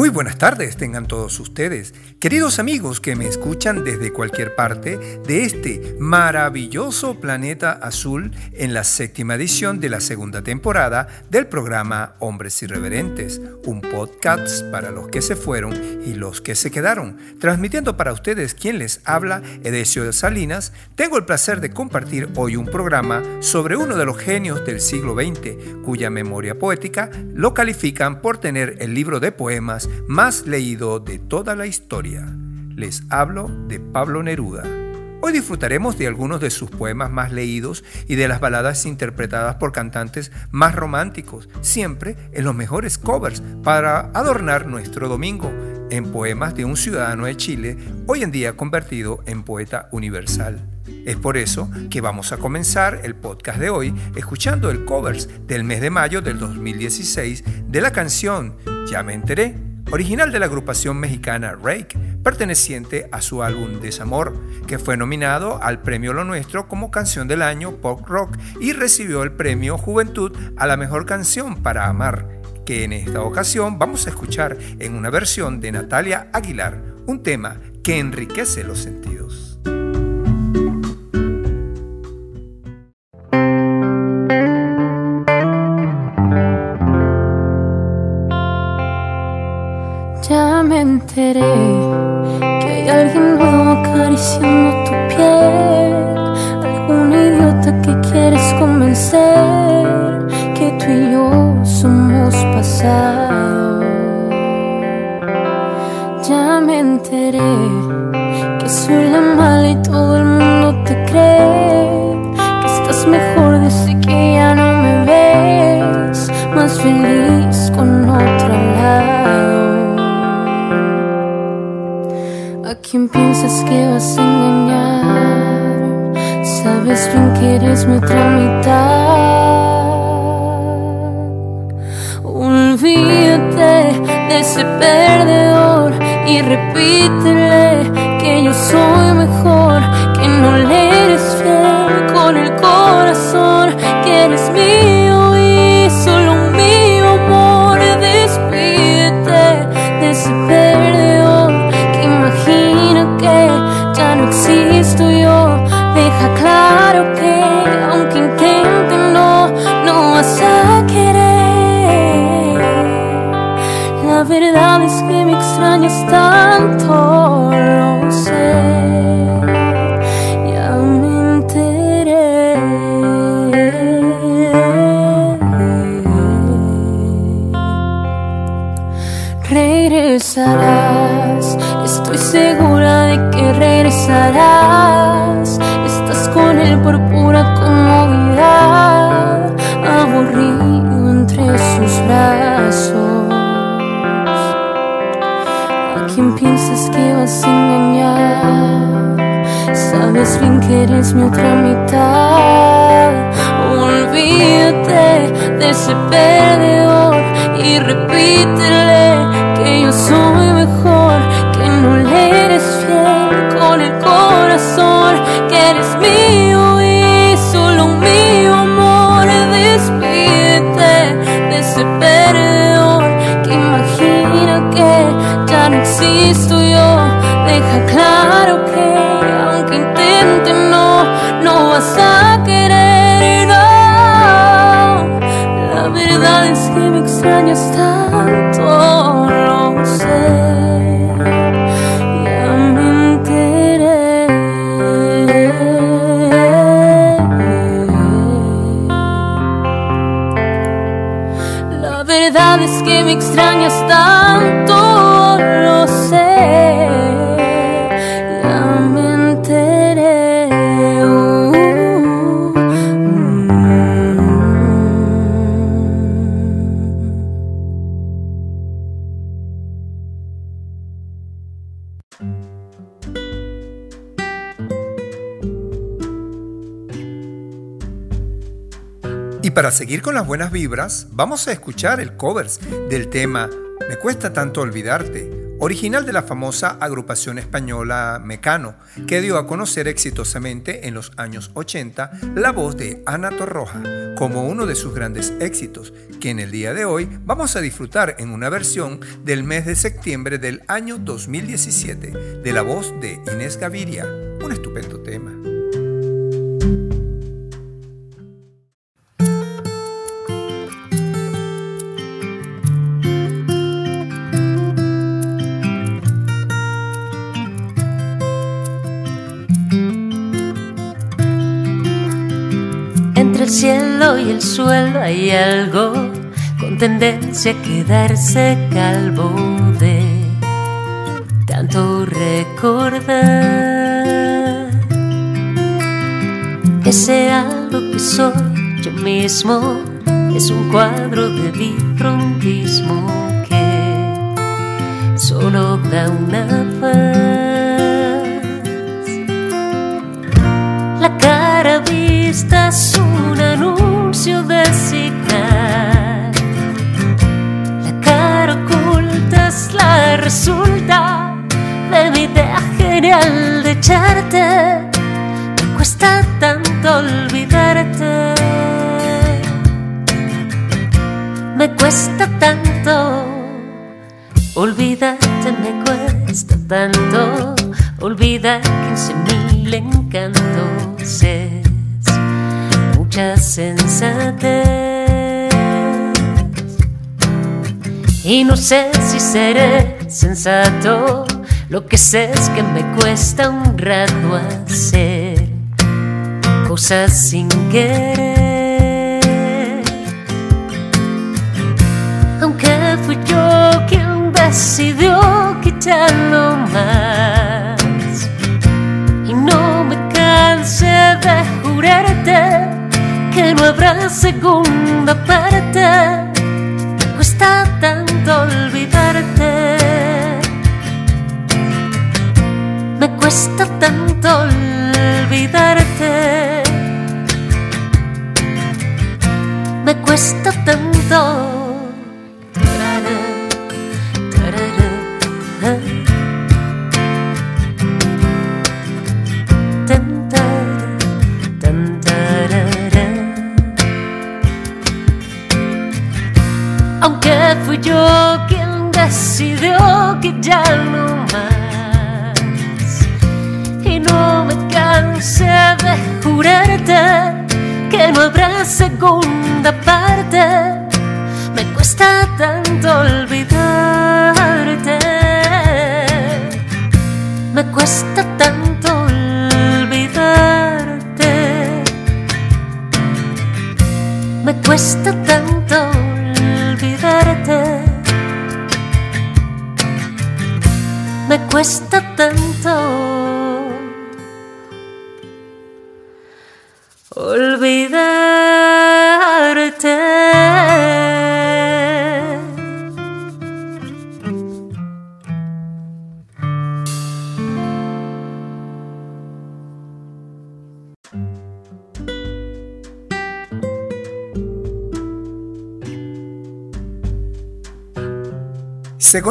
Muy buenas tardes tengan todos ustedes, queridos amigos que me escuchan desde cualquier parte de este maravilloso planeta azul en la séptima edición de la segunda temporada del programa Hombres Irreverentes, un podcast para los que se fueron y los que se quedaron. Transmitiendo para ustedes quien les habla, Edesio de Salinas, tengo el placer de compartir hoy un programa sobre uno de los genios del siglo XX, cuya memoria poética lo califican por tener el libro de poemas más leído de toda la historia. Les hablo de Pablo Neruda. Hoy disfrutaremos de algunos de sus poemas más leídos y de las baladas interpretadas por cantantes más románticos, siempre en los mejores covers para adornar nuestro domingo, en poemas de un ciudadano de Chile, hoy en día convertido en poeta universal. Es por eso que vamos a comenzar el podcast de hoy escuchando el covers del mes de mayo del 2016 de la canción Ya me enteré original de la agrupación mexicana Rake, perteneciente a su álbum Desamor, que fue nominado al Premio Lo Nuestro como Canción del Año Pop Rock y recibió el Premio Juventud a la Mejor Canción para Amar, que en esta ocasión vamos a escuchar en una versión de Natalia Aguilar, un tema que enriquece los sentidos. Que hay alguien nuevo acariciando quién piensas que vas a engañar? Sabes bien que eres mi otra mitad. Olvídate de ese perdedor y repítele que me extrañas tanto, lo sé. Ya me enteré. Regresarás, estoy segura de que regresarás. Piensas que vas a engañar? Sabes bien que eres mi otra mitad. Olvídate de ese perdedor y repítele que yo soy mejor, que no le eres fiel con el corazón, que eres mío yo. Deja claro que aunque intente no, no vas a querer. No, la verdad es que me extrañas tanto, Y para seguir con las buenas vibras, vamos a escuchar el covers del tema Me cuesta tanto olvidarte, original de la famosa agrupación española Mecano, que dio a conocer exitosamente en los años 80 la voz de Ana Torroja como uno de sus grandes éxitos, que en el día de hoy vamos a disfrutar en una versión del mes de septiembre del año 2017 de la voz de Inés Gaviria, un estupendo tema. Y el suelo hay algo con tendencia a quedarse calvo de tanto recordar. Ese algo que soy yo mismo es un cuadro de vitrontismo que solo da una faz. La cara vista señal. La cara oculta es la resulta de mi idea genial de echarte. Me cuesta tanto olvidarte. Me cuesta tanto olvidarte, me cuesta tanto olvidar quince mil encantos sensatez. Y no sé si seré sensato, lo que sé es que me cuesta un rato hacer cosas sin querer. Aunque fui yo quien decidió quitarlo más. Habrá segunda parte. Me cuesta tanto olvidarte. Me cuesta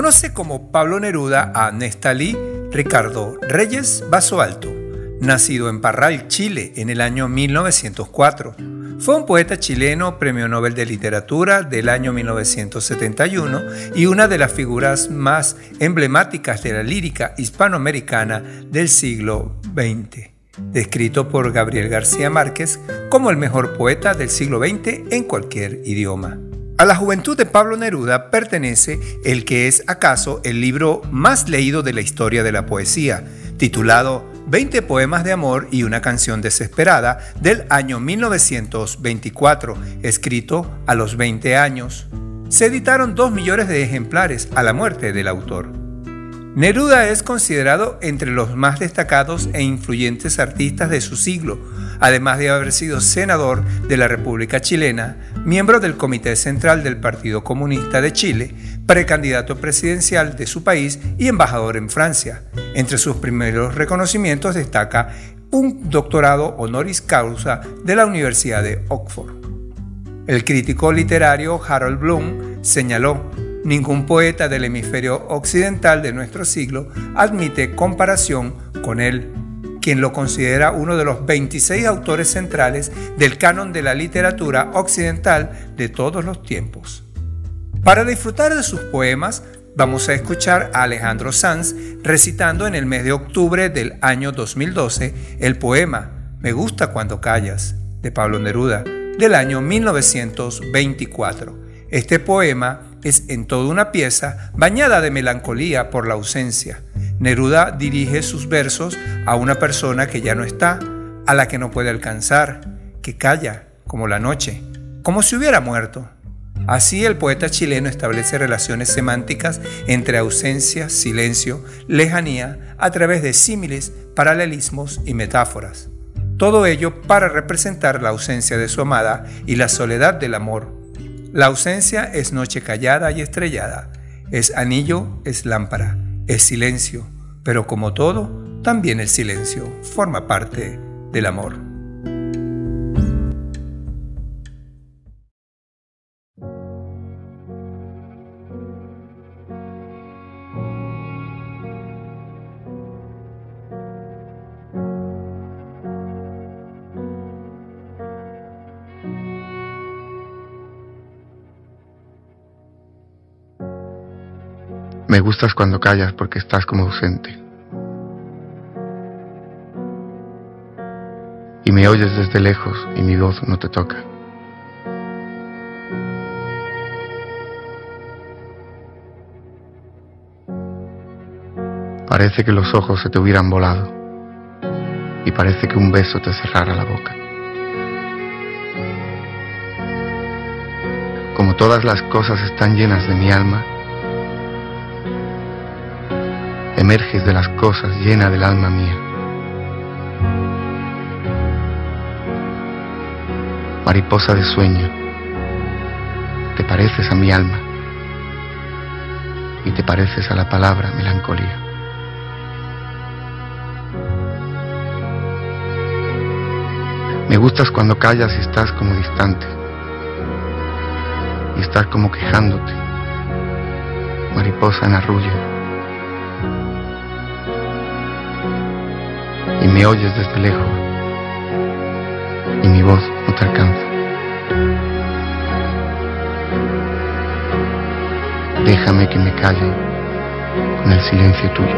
conoce como Pablo Neruda a Nestalí Ricardo Reyes Vaso Alto, nacido en Parral, Chile, en el año 1904. Fue un poeta chileno, premio Nobel de Literatura del año 1971 y una de las figuras más emblemáticas de la lírica hispanoamericana del siglo XX, descrito por Gabriel García Márquez como el mejor poeta del siglo XX en cualquier idioma. A la juventud de Pablo Neruda pertenece el que es acaso el libro más leído de la historia de la poesía, titulado 20 poemas de amor y una canción desesperada del año 1924, escrito a los 20 años. Se editaron 2 millones de ejemplares a la muerte del autor. Neruda es considerado entre los más destacados e influyentes artistas de su siglo, además de haber sido senador de la República Chilena, miembro del Comité Central del Partido Comunista de Chile, precandidato presidencial de su país y embajador en Francia. Entre sus primeros reconocimientos destaca un doctorado honoris causa de la Universidad de Oxford. El crítico literario Harold Bloom señaló Ningún poeta del hemisferio occidental de nuestro siglo admite comparación con él, quien lo considera uno de los 26 autores centrales del canon de la literatura occidental de todos los tiempos. Para disfrutar de sus poemas, vamos a escuchar a Alejandro Sanz recitando en el mes de octubre del año 2012 el poema Me gusta cuando callas de Pablo Neruda del año 1924. Este poema es en toda una pieza bañada de melancolía por la ausencia. Neruda dirige sus versos a una persona que ya no está, a la que no puede alcanzar, que calla, como la noche, como si hubiera muerto. Así el poeta chileno establece relaciones semánticas entre ausencia, silencio, lejanía, a través de símiles, paralelismos y metáforas. Todo ello para representar la ausencia de su amada y la soledad del amor, la ausencia es noche callada y estrellada, es anillo, es lámpara, es silencio, pero como todo, también el silencio forma parte del amor. Me gustas cuando callas porque estás como ausente. Y me oyes desde lejos y mi voz no te toca. Parece que los ojos se te hubieran volado y parece que un beso te cerrara la boca. Como todas las cosas están llenas de mi alma, emerges de las cosas llena del alma mía. Mariposa de sueño, te pareces a mi alma y te pareces a la palabra melancolía. Me gustas cuando callas y estás como distante y estás como quejándote, mariposa en arrullo y me oyes desde lejos y mi voz no te alcanza. Déjame que me calle con el silencio tuyo.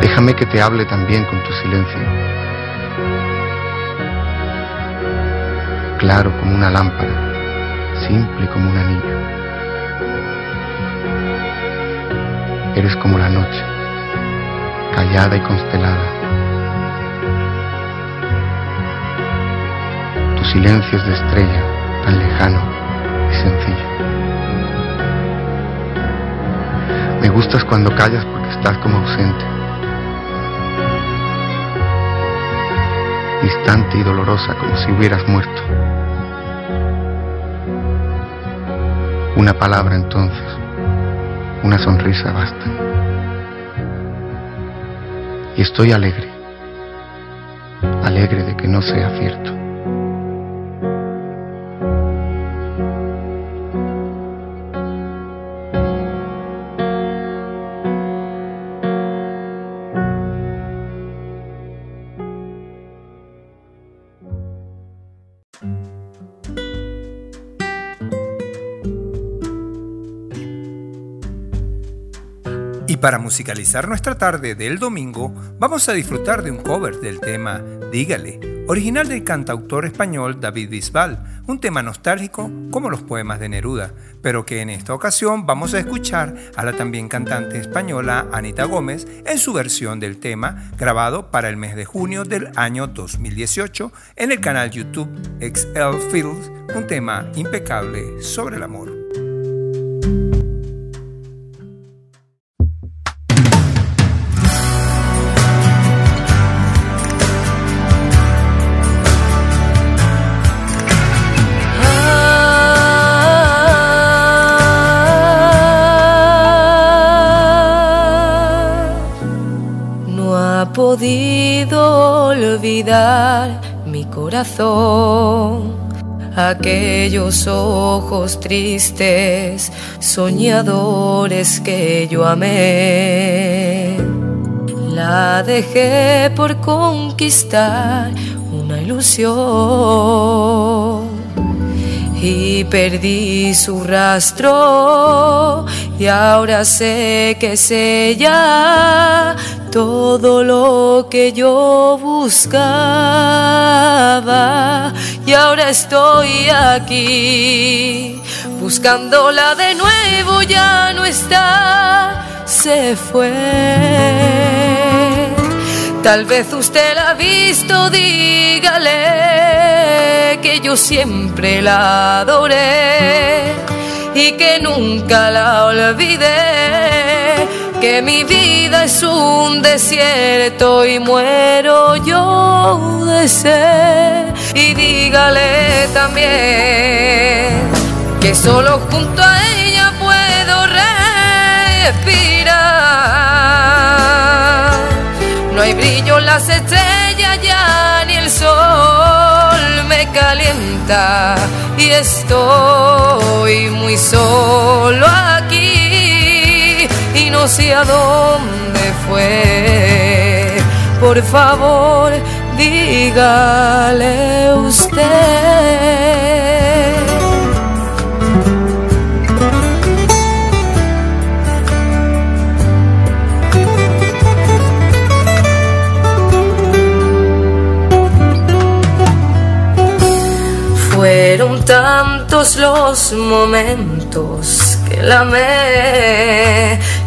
Déjame que te hable también con tu silencio. Claro como una lámpara, simple como un anillo. Eres como la noche, callada y constelada. Tu silencio es de estrella, tan lejano y sencillo. Me gustas cuando callas porque estás como ausente, distante y dolorosa como si hubieras muerto. Una palabra entonces una sonrisa basta. Y estoy alegre, alegre de que no sea cierto. Para musicalizar nuestra tarde del domingo, vamos a disfrutar de un cover del tema Dígale, original del cantautor español David Bisbal, un tema nostálgico como los poemas de Neruda, pero que en esta ocasión vamos a escuchar a la también cantante española Anita Gómez en su versión del tema grabado para el mes de junio del año 2018 en el canal YouTube XL Fields, un tema impecable sobre el amor. Podido olvidar mi corazón aquellos ojos tristes, soñadores que yo amé. La dejé por conquistar una ilusión y perdí su rastro y ahora sé que es ella todo lo que yo buscaba. Y ahora estoy aquí buscándola de nuevo ya no está se fue. Tal vez usted la ha visto, dígale que yo siempre la adoré y que nunca la olvidé, que mi vida es un desierto y muero yo de sed. Y dígale también que solo junto a ella puedo respirar. No hay brillo en las estrellas ya ni el sol me calienta y estoy muy solo no sé a dónde fue. Por favor, dígale usted. Fueron tantos los momentos que la amé,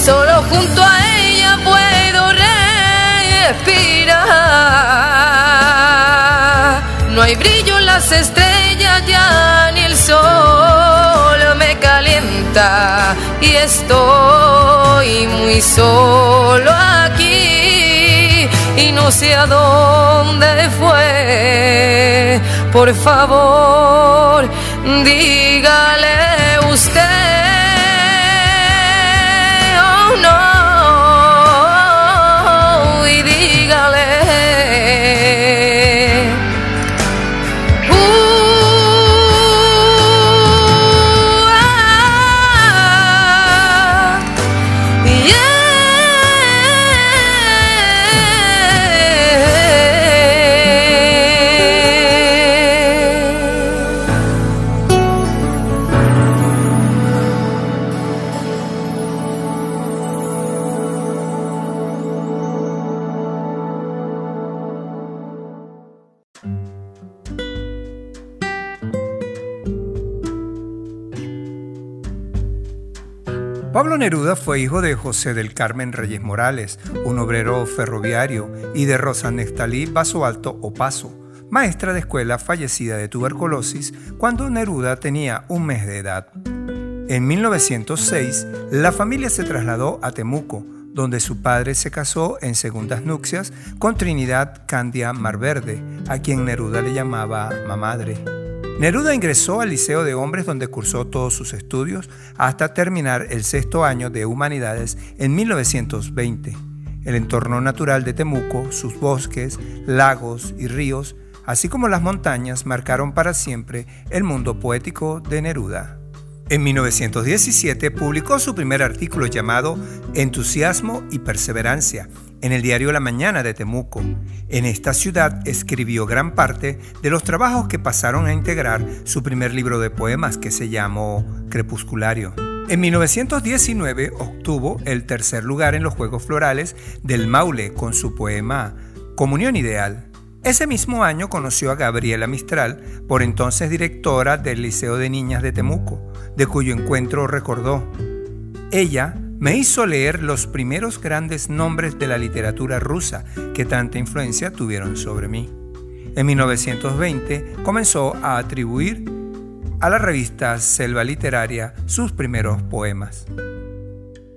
solo junto a ella puedo respirar. No hay brillo en las estrellas ya ni el sol me calienta y estoy muy solo aquí y no sé a dónde fue. Por favor, dígale usted. Neruda fue hijo de José del Carmen Reyes Morales, un obrero ferroviario, y de Rosa Neftalí Baso Alto Opaso, maestra de escuela fallecida de tuberculosis cuando Neruda tenía un mes de edad. En 1906, la familia se trasladó a Temuco, donde su padre se casó en segundas nupcias con Trinidad Candia Marverde, a quien Neruda le llamaba mamadre. Neruda ingresó al Liceo de Hombres donde cursó todos sus estudios hasta terminar el sexto año de Humanidades en 1920. El entorno natural de Temuco, sus bosques, lagos y ríos, así como las montañas, marcaron para siempre el mundo poético de Neruda. En 1917 publicó su primer artículo llamado Entusiasmo y Perseverancia en el diario La Mañana de Temuco. En esta ciudad escribió gran parte de los trabajos que pasaron a integrar su primer libro de poemas que se llamó Crepusculario. En 1919 obtuvo el tercer lugar en los Juegos Florales del Maule con su poema Comunión Ideal. Ese mismo año conoció a Gabriela Mistral, por entonces directora del Liceo de Niñas de Temuco, de cuyo encuentro recordó, ella me hizo leer los primeros grandes nombres de la literatura rusa que tanta influencia tuvieron sobre mí. En 1920 comenzó a atribuir a la revista Selva Literaria sus primeros poemas.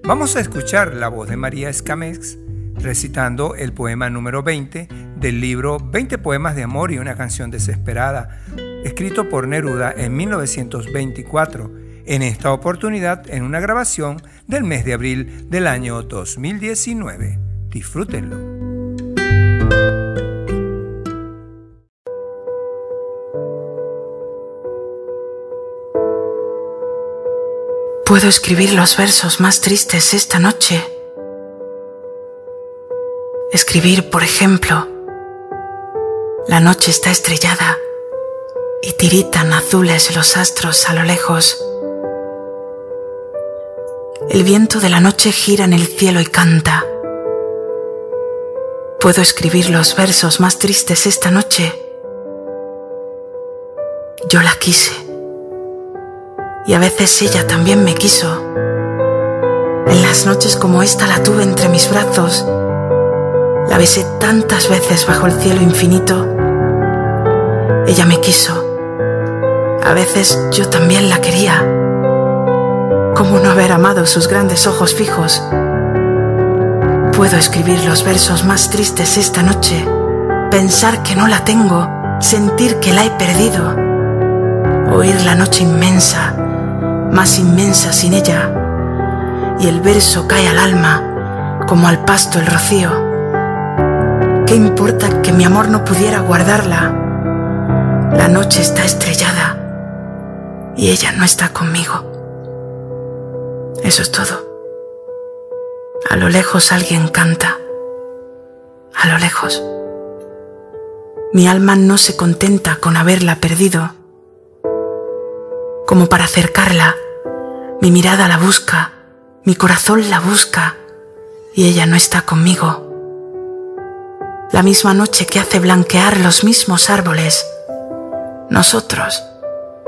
Vamos a escuchar la voz de María Escamex recitando el poema número 20 del libro 20 poemas de amor y una canción desesperada, escrito por Neruda en 1924, en esta oportunidad en una grabación del mes de abril del año 2019. Disfrútenlo. Puedo escribir los versos más tristes esta noche Escribir, por ejemplo, la noche está estrellada y tiritan azules los astros a lo lejos. El viento de la noche gira en el cielo y canta. Puedo escribir los versos más tristes esta noche. Yo la quise. Y a veces ella también me quiso. En las noches como esta la tuve entre mis brazos la besé tantas veces bajo el cielo infinito. Ella me quiso. A veces yo también la quería. ¿Cómo no haber amado sus grandes ojos fijos? Puedo escribir los versos más tristes esta noche, pensar que no la tengo, sentir que la he perdido, oír la noche inmensa, más inmensa sin ella, y el verso cae al alma como al pasto el rocío ¿Qué importa que mi amor no pudiera guardarla? La noche está estrellada y ella no está conmigo. Eso es todo. A lo lejos alguien canta. A lo lejos. Mi alma no se contenta con haberla perdido. Como para acercarla, mi mirada la busca, mi corazón la busca y ella no está conmigo la misma noche que hace blanquear los mismos árboles. Nosotros,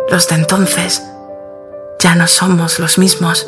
los de entonces, ya no somos los mismos.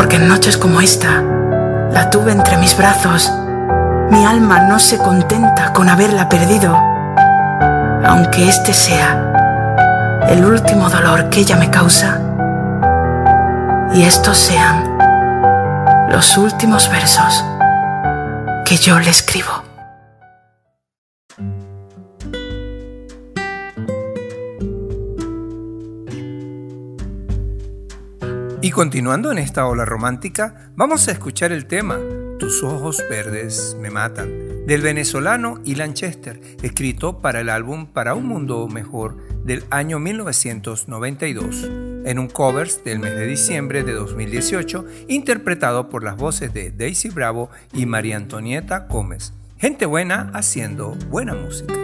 porque en noches como esta la tuve entre mis brazos. Mi alma no se contenta con haberla perdido, aunque este sea el último dolor que ella me causa y estos sean los últimos versos que yo le escribo. Y continuando en esta ola romántica, vamos a escuchar el tema Tus ojos verdes me matan, del venezolano Ilan Chester, escrito para el álbum Para un Mundo Mejor del año 1992, en un covers del mes de diciembre de 2018, interpretado por las voces de Daisy Bravo y María Antonieta Gómez. Gente buena haciendo buena música.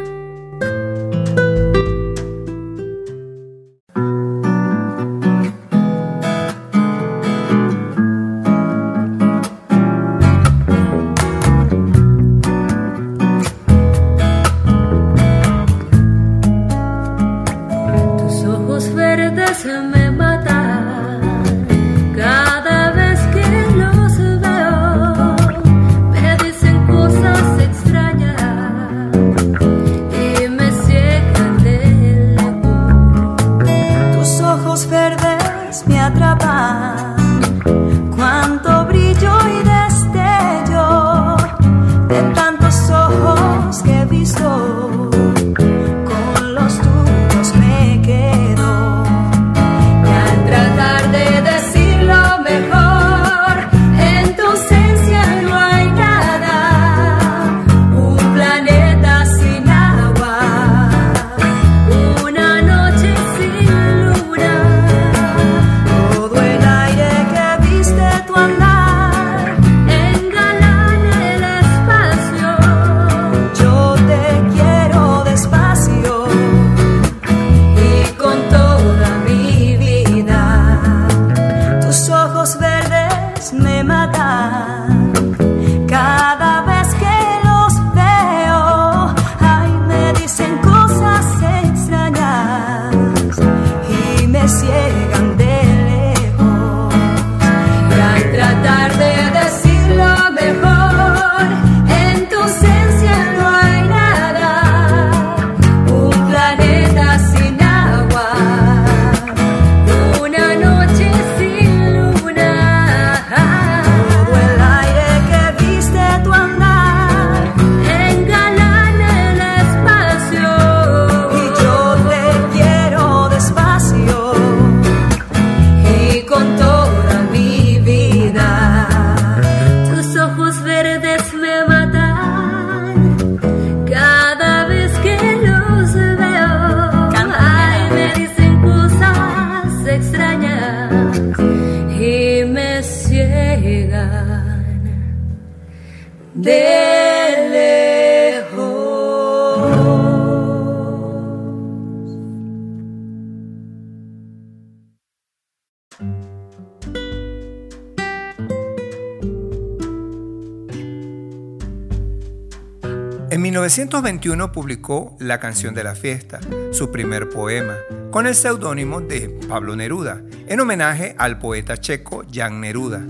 1921 publicó La canción de la fiesta, su primer poema, con el seudónimo de Pablo Neruda, en homenaje al poeta checo Jan Neruda.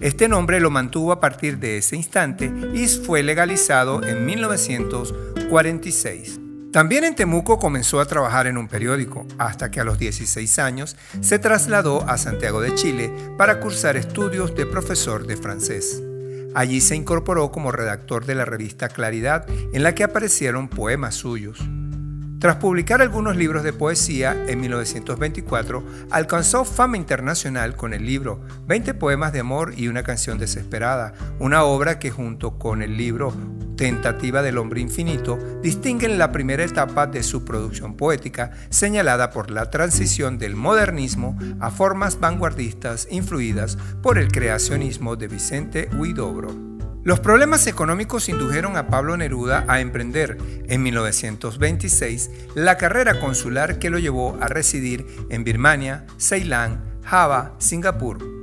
Este nombre lo mantuvo a partir de ese instante y fue legalizado en 1946. También en Temuco comenzó a trabajar en un periódico, hasta que a los 16 años se trasladó a Santiago de Chile para cursar estudios de profesor de francés. Allí se incorporó como redactor de la revista Claridad, en la que aparecieron poemas suyos. Tras publicar algunos libros de poesía, en 1924 alcanzó fama internacional con el libro 20 poemas de amor y una canción desesperada, una obra que junto con el libro Tentativa del Hombre Infinito distinguen la primera etapa de su producción poética, señalada por la transición del modernismo a formas vanguardistas influidas por el creacionismo de Vicente Huidobro. Los problemas económicos indujeron a Pablo Neruda a emprender en 1926 la carrera consular que lo llevó a residir en Birmania, Ceilán, Java, Singapur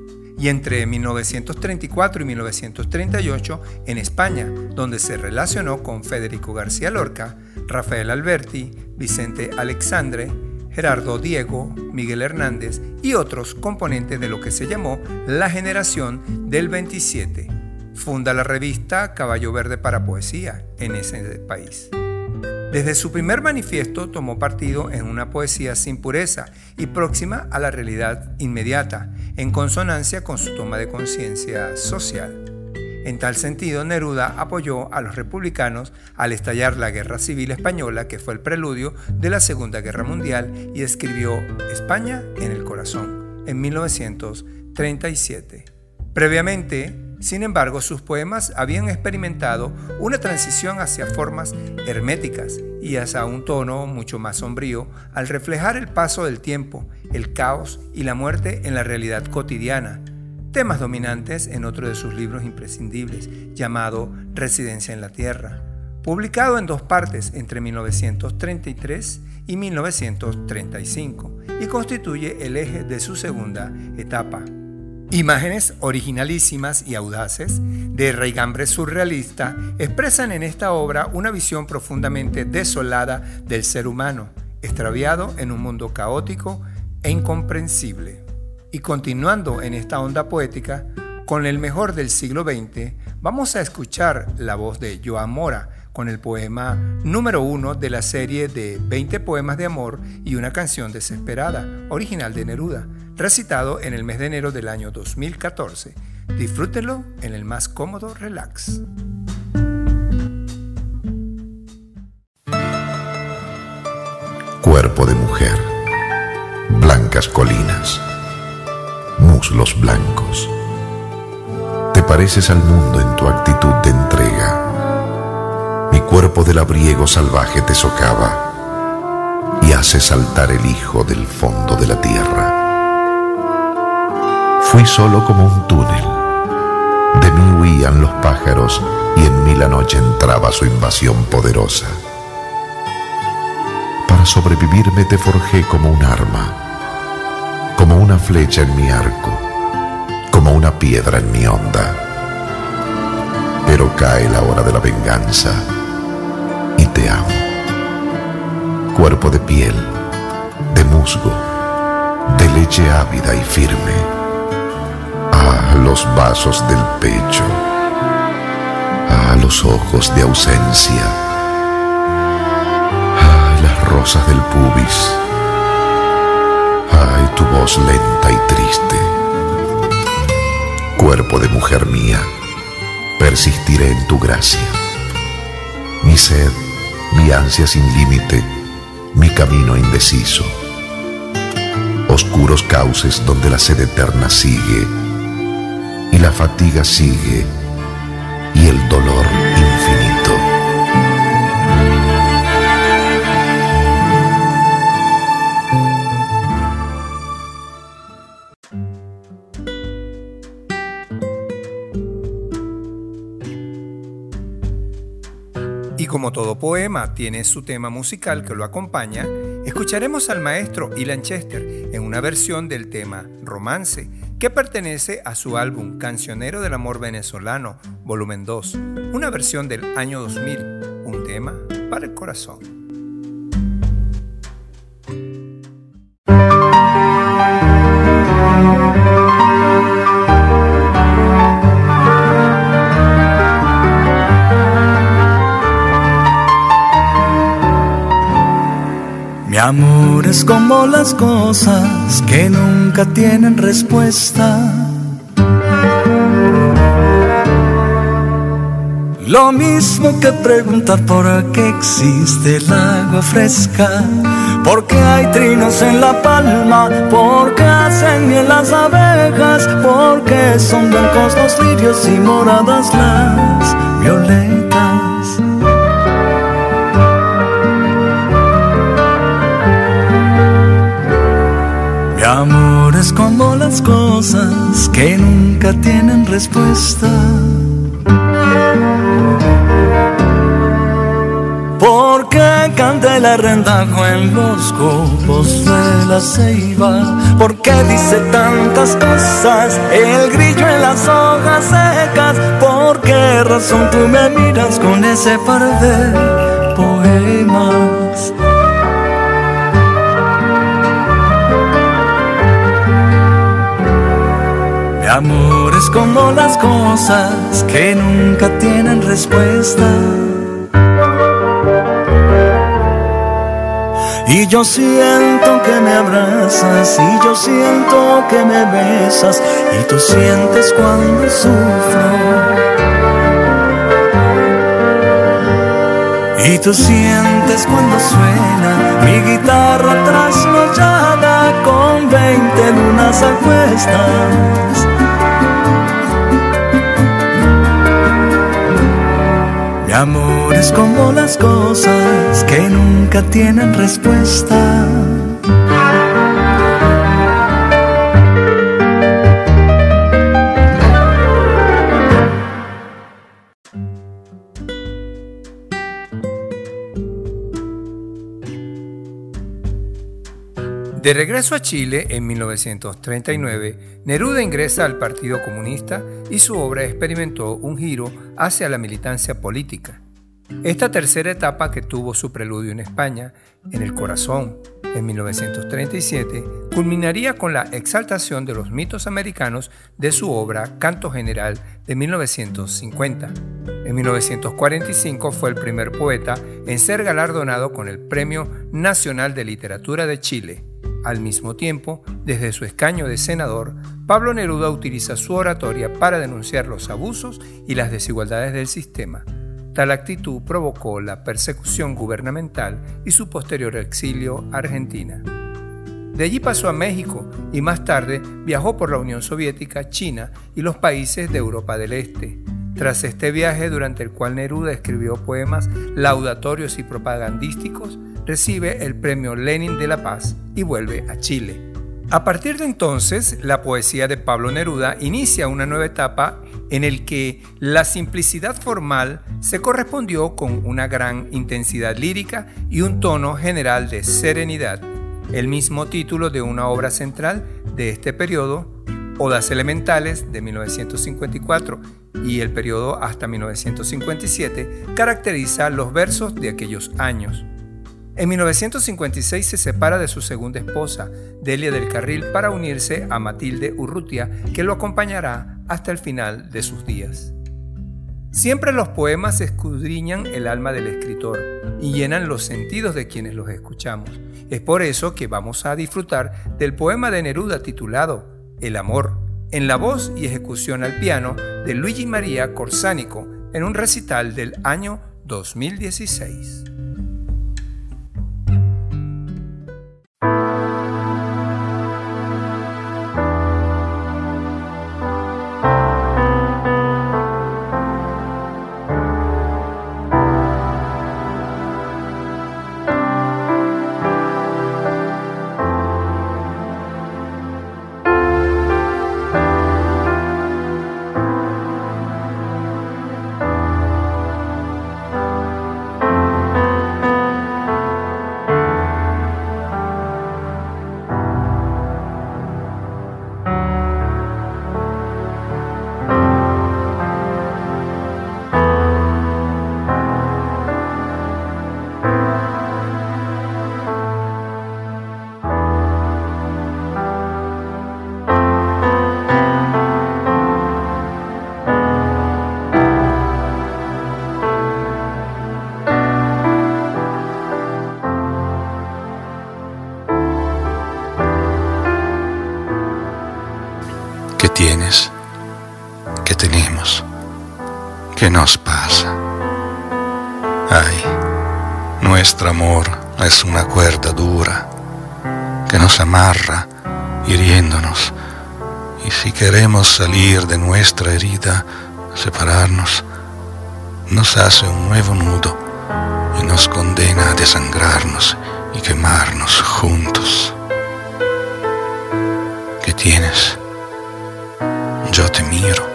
y entre 1934 y 1938 en España, donde se relacionó con Federico García Lorca, Rafael Alberti, Vicente Alexandre, Gerardo Diego, Miguel Hernández y otros componentes de lo que se llamó la generación del 27 Funda la revista Caballo Verde para Poesía en ese país. Desde su primer manifiesto tomó partido en una poesía sin pureza y próxima a la realidad inmediata, en consonancia con su toma de conciencia social. En tal sentido, Neruda apoyó a los republicanos al estallar la Guerra Civil Española, que fue el preludio de la Segunda Guerra Mundial, y escribió España en el corazón en 1937. Previamente, sin embargo, sus poemas habían experimentado una transición hacia formas herméticas y hacia un tono mucho más sombrío al reflejar el paso del tiempo, el caos y la muerte en la realidad cotidiana, temas dominantes en otro de sus libros imprescindibles, llamado Residencia en la Tierra, publicado en dos partes entre 1933 y 1935, y constituye el eje de su segunda etapa. Imágenes originalísimas y audaces de raigambre surrealista expresan en esta obra una visión profundamente desolada del ser humano, extraviado en un mundo caótico e incomprensible. Y continuando en esta onda poética, con el mejor del siglo XX, vamos a escuchar la voz de Joan Mora con el poema número uno de la serie de 20 poemas de amor y una canción desesperada, original de Neruda, recitado en el mes de enero del año 2014. Disfrútelo en el más cómodo relax. Cuerpo de mujer, blancas colinas, muslos blancos. Te pareces al mundo en tu actitud del abriego salvaje te socava y hace saltar el hijo del fondo de la tierra Fui solo como un túnel. De mí huían los pájaros y en mí la noche entraba su invasión poderosa. Para sobrevivirme te forjé como un arma, como una flecha en mi arco, como una piedra en mi onda. Pero cae la hora de la venganza amo. Cuerpo de piel, de musgo, de leche ávida y firme a los vasos del pecho, a los ojos de ausencia, a las rosas del pubis, ay tu voz lenta y triste. Cuerpo de mujer mía, persistiré en tu gracia. Mi sed, mi ansia sin límite, mi camino indeciso. Oscuros cauces donde la sed eterna sigue y la fatiga sigue y el dolor todo poema tiene su tema musical que lo acompaña, escucharemos al maestro Ilan Chester en una versión del tema Romance, que pertenece a su álbum Cancionero del Amor Venezolano, volumen 2, una versión del año 2000, un tema para el corazón. Amor es como las cosas que nunca tienen respuesta. Lo mismo que preguntar por qué existe el agua fresca, por qué hay trinos en la palma, por qué hacen miel las abejas, por qué son blancos los lirios y moradas las violetas. Como las cosas que nunca tienen respuesta. Porque canta el arrendajo en los copos de la ceiba. Porque dice tantas cosas el grillo en las hojas secas. ¿Por qué razón tú me miras con ese par de poemas? Amor es como las cosas que nunca tienen respuesta. Y yo siento que me abrazas, y yo siento que me besas, y tú sientes cuando sufro. Y tú sientes cuando suena mi guitarra trasnochada con veinte lunas a Mi amor es como las cosas que nunca tienen respuesta. De regreso a Chile en 1939, Neruda ingresa al Partido Comunista y su obra experimentó un giro hacia la militancia política. Esta tercera etapa que tuvo su preludio en España, en el corazón, en 1937, culminaría con la exaltación de los mitos americanos de su obra Canto General de 1950. En 1945 fue el primer poeta en ser galardonado con el Premio Nacional de Literatura de Chile. Al mismo tiempo, desde su escaño de senador, Pablo Neruda utiliza su oratoria para denunciar los abusos y las desigualdades del sistema. Tal actitud provocó la persecución gubernamental y su posterior exilio a Argentina. De allí pasó a México y más tarde viajó por la Unión Soviética, China y los países de Europa del Este. Tras este viaje, durante el cual Neruda escribió poemas laudatorios y propagandísticos, recibe el Premio Lenin de la Paz y vuelve a Chile. A partir de entonces, la poesía de Pablo Neruda inicia una nueva etapa en el que la simplicidad formal se correspondió con una gran intensidad lírica y un tono general de serenidad, el mismo título de una obra central de este periodo, Odas Elementales de 1954 y el periodo hasta 1957, caracteriza los versos de aquellos años. En 1956 se separa de su segunda esposa, Delia del Carril, para unirse a Matilde Urrutia, que lo acompañará hasta el final de sus días. Siempre los poemas escudriñan el alma del escritor y llenan los sentidos de quienes los escuchamos. Es por eso que vamos a disfrutar del poema de Neruda titulado El amor, en la voz y ejecución al piano de Luigi María Corsánico en un recital del año 2016. Nuestro amor es una cuerda dura que nos amarra hiriéndonos. Y si queremos salir de nuestra herida, separarnos, nos hace un nuevo nudo y nos condena a desangrarnos y quemarnos juntos. ¿Qué tienes? Yo te miro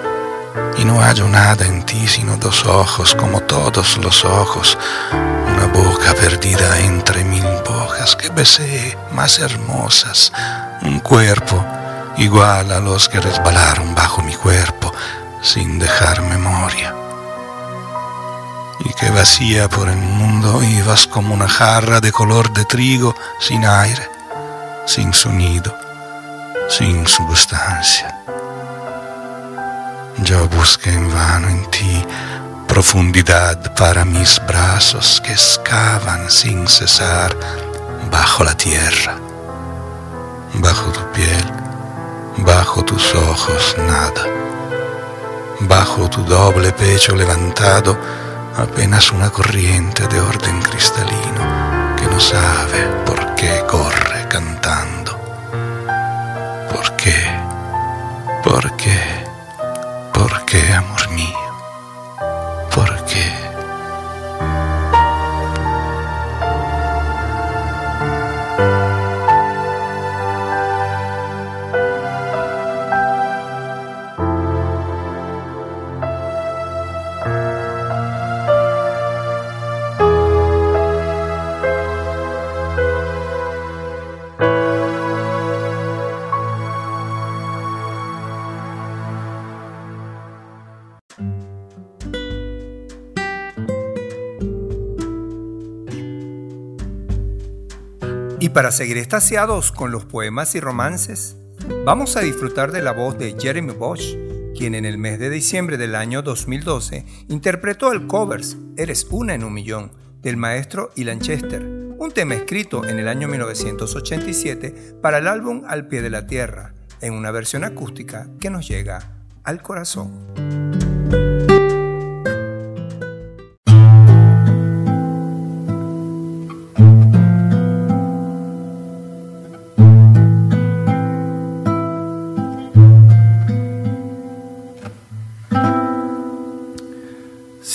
y no hallo nada en ti sino dos ojos como todos los ojos, una boca perdida entre mil bocas que besé más hermosas, un cuerpo igual a los que resbalaron bajo mi cuerpo sin dejar memoria. Y que vacía por el mundo ibas como una jarra de color de trigo sin aire, sin sonido, sin sustancia. Yo en vano en ti profundidad para mis brazos que excavan sin cesar bajo la tierra, bajo tu piel, bajo tus ojos nada, bajo tu doble pecho levantado apenas una corriente de orden cristalino que no sabe por qué corre cantando. ¿Por qué? ¿Por qué? ¿Por qué, amor mío? ¿Por qué? Y para seguir estasiados con los poemas y romances, vamos a disfrutar de la voz de Jeremy Bosch, quien en el mes de diciembre del año 2012 interpretó el covers Eres una en un millón del maestro Ilan Chester, un tema escrito en el año 1987 para el álbum Al pie de la tierra, en una versión acústica que nos llega al corazón.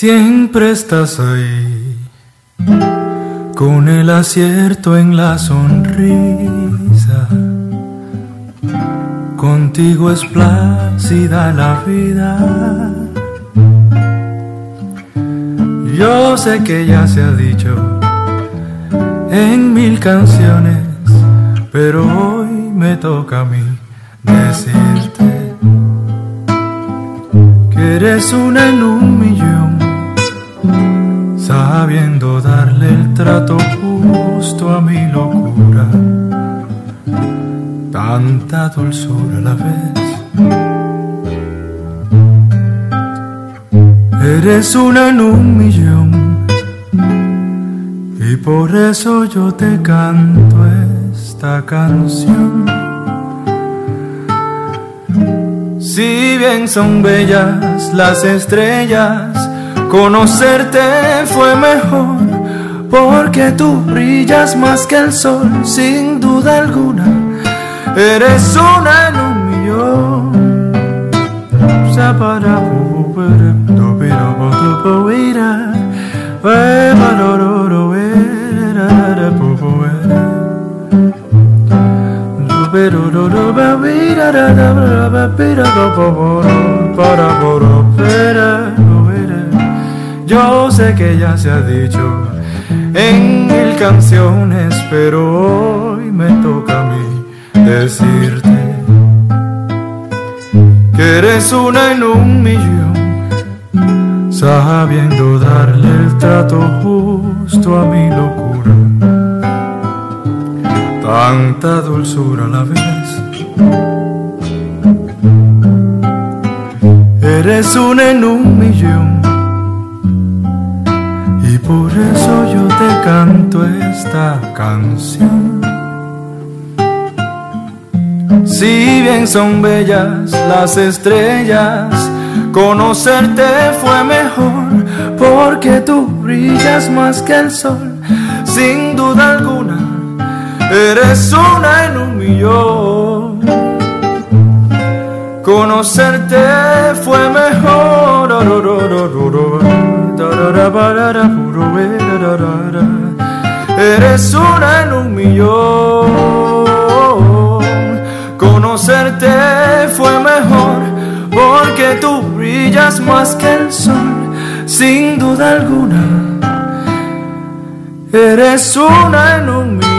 Siempre estás ahí, con el acierto en la sonrisa. Contigo es plácida la vida. Yo sé que ya se ha dicho en mil canciones, pero hoy me toca a mí decirte que eres una en un millón sabiendo darle el trato justo a mi locura, tanta dulzura a la vez. Eres una en un millón y por eso yo te canto esta canción. Si bien son bellas las estrellas, Conocerte fue mejor porque tú brillas más que el sol, sin duda alguna. Eres una en un millón. Yo sé que ya se ha dicho en mil canciones, pero hoy me toca a mí decirte que eres una en un millón, sabiendo darle el trato justo a mi locura, tanta dulzura a la vez. Eres una en un millón por eso yo te canto esta canción. Si bien son bellas las estrellas, Conocerte fue mejor porque tú brillas más que el sol, sin duda alguna. Eres una en un millón. Conocerte fue mejor. Eres una en un millón. Conocerte fue mejor porque tú brillas más que el sol, sin duda alguna. Eres una en un millón.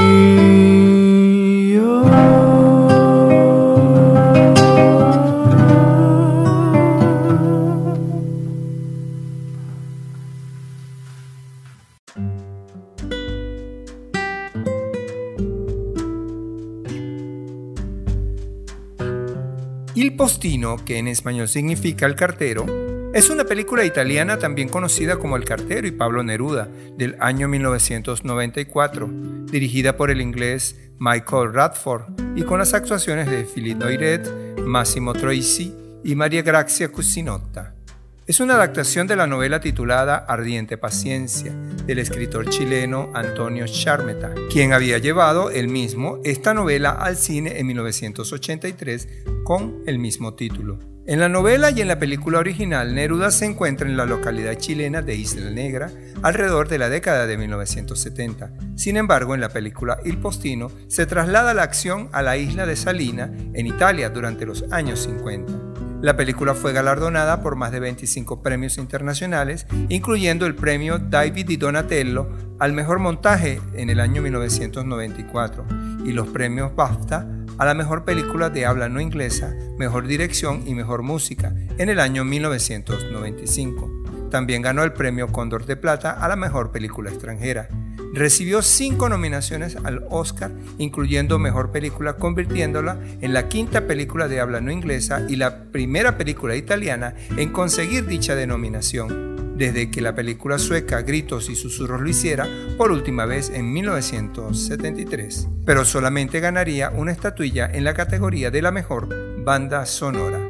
Que en español significa el cartero, es una película italiana también conocida como El cartero y Pablo Neruda, del año 1994, dirigida por el inglés Michael Radford y con las actuaciones de Philippe Noiret, Massimo Troisi y Maria Grazia Cusinotta. Es una adaptación de la novela titulada Ardiente Paciencia, del escritor chileno Antonio Charmeta, quien había llevado él mismo esta novela al cine en 1983 con el mismo título. En la novela y en la película original, Neruda se encuentra en la localidad chilena de Isla Negra alrededor de la década de 1970. Sin embargo, en la película Il Postino se traslada la acción a la isla de Salina, en Italia, durante los años 50. La película fue galardonada por más de 25 premios internacionales, incluyendo el premio David di Donatello al mejor montaje en el año 1994 y los premios BAFTA a la mejor película de habla no inglesa, mejor dirección y mejor música en el año 1995. También ganó el premio Cóndor de Plata a la mejor película extranjera. Recibió cinco nominaciones al Oscar, incluyendo Mejor Película, convirtiéndola en la quinta película de habla no inglesa y la primera película italiana en conseguir dicha denominación, desde que la película sueca Gritos y Susurros lo hiciera por última vez en 1973. Pero solamente ganaría una estatuilla en la categoría de la mejor banda sonora.